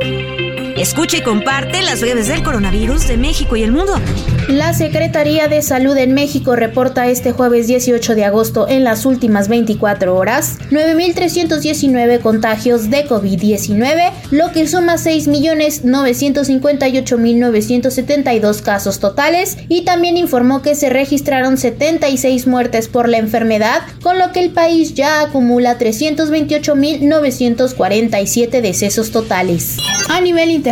Thank you. Escucha y comparte las redes del coronavirus de México y el mundo. La Secretaría de Salud en México reporta este jueves 18 de agosto en las últimas 24 horas 9.319 contagios de COVID-19, lo que suma 6.958.972 casos totales y también informó que se registraron 76 muertes por la enfermedad, con lo que el país ya acumula 328.947 decesos totales. A nivel internacional,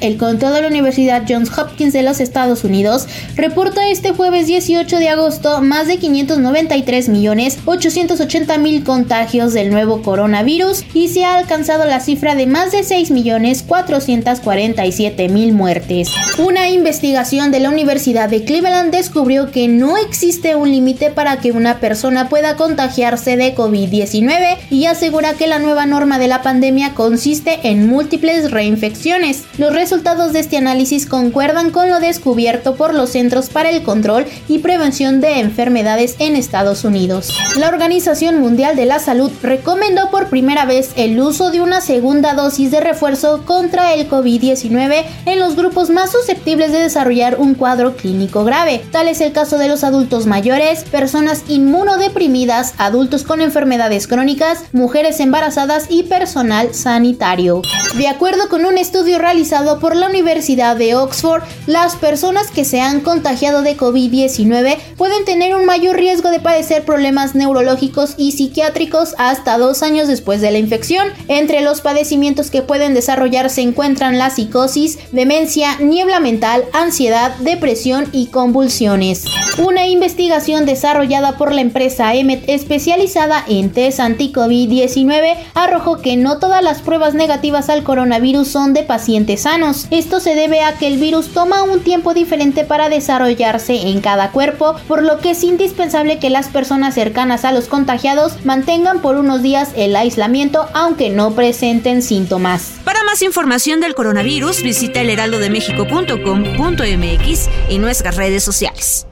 el conteo de la Universidad Johns Hopkins de los Estados Unidos reporta este jueves 18 de agosto más de 593 millones 880 mil contagios del nuevo coronavirus y se ha alcanzado la cifra de más de 6 millones 447 mil muertes. Una investigación de la Universidad de Cleveland descubrió que no existe un límite para que una persona pueda contagiarse de COVID-19 y asegura que la nueva norma de la pandemia consiste en múltiples reinfecciones. Los resultados de este análisis concuerdan con lo descubierto por los Centros para el Control y Prevención de Enfermedades en Estados Unidos. La Organización Mundial de la Salud recomendó por primera vez el uso de una segunda dosis de refuerzo contra el COVID-19 en los grupos más susceptibles de desarrollar un cuadro clínico grave. Tal es el caso de los adultos mayores, personas inmunodeprimidas, adultos con enfermedades crónicas, mujeres embarazadas y personal sanitario. De acuerdo con un estudio realizado por la Universidad de Oxford, las personas que se han contagiado de COVID-19 pueden tener un mayor riesgo de padecer problemas neurológicos y psiquiátricos hasta dos años después de la infección. Entre los padecimientos que pueden desarrollar se encuentran la psicosis, demencia, niebla mental, ansiedad, depresión y convulsiones. Una investigación desarrollada por la empresa Emmet especializada en test anti-COVID-19 arrojó que no todas las pruebas negativas al coronavirus son de pacientes sanos. Esto se debe a que el virus toma un tiempo diferente para desarrollarse en cada cuerpo, por lo que es indispensable que las personas cercanas a los contagiados mantengan por unos días el aislamiento aunque no presenten síntomas. Para más información del coronavirus, visita elheraldodemexico.com.mx y nuestras redes sociales.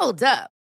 Hold up.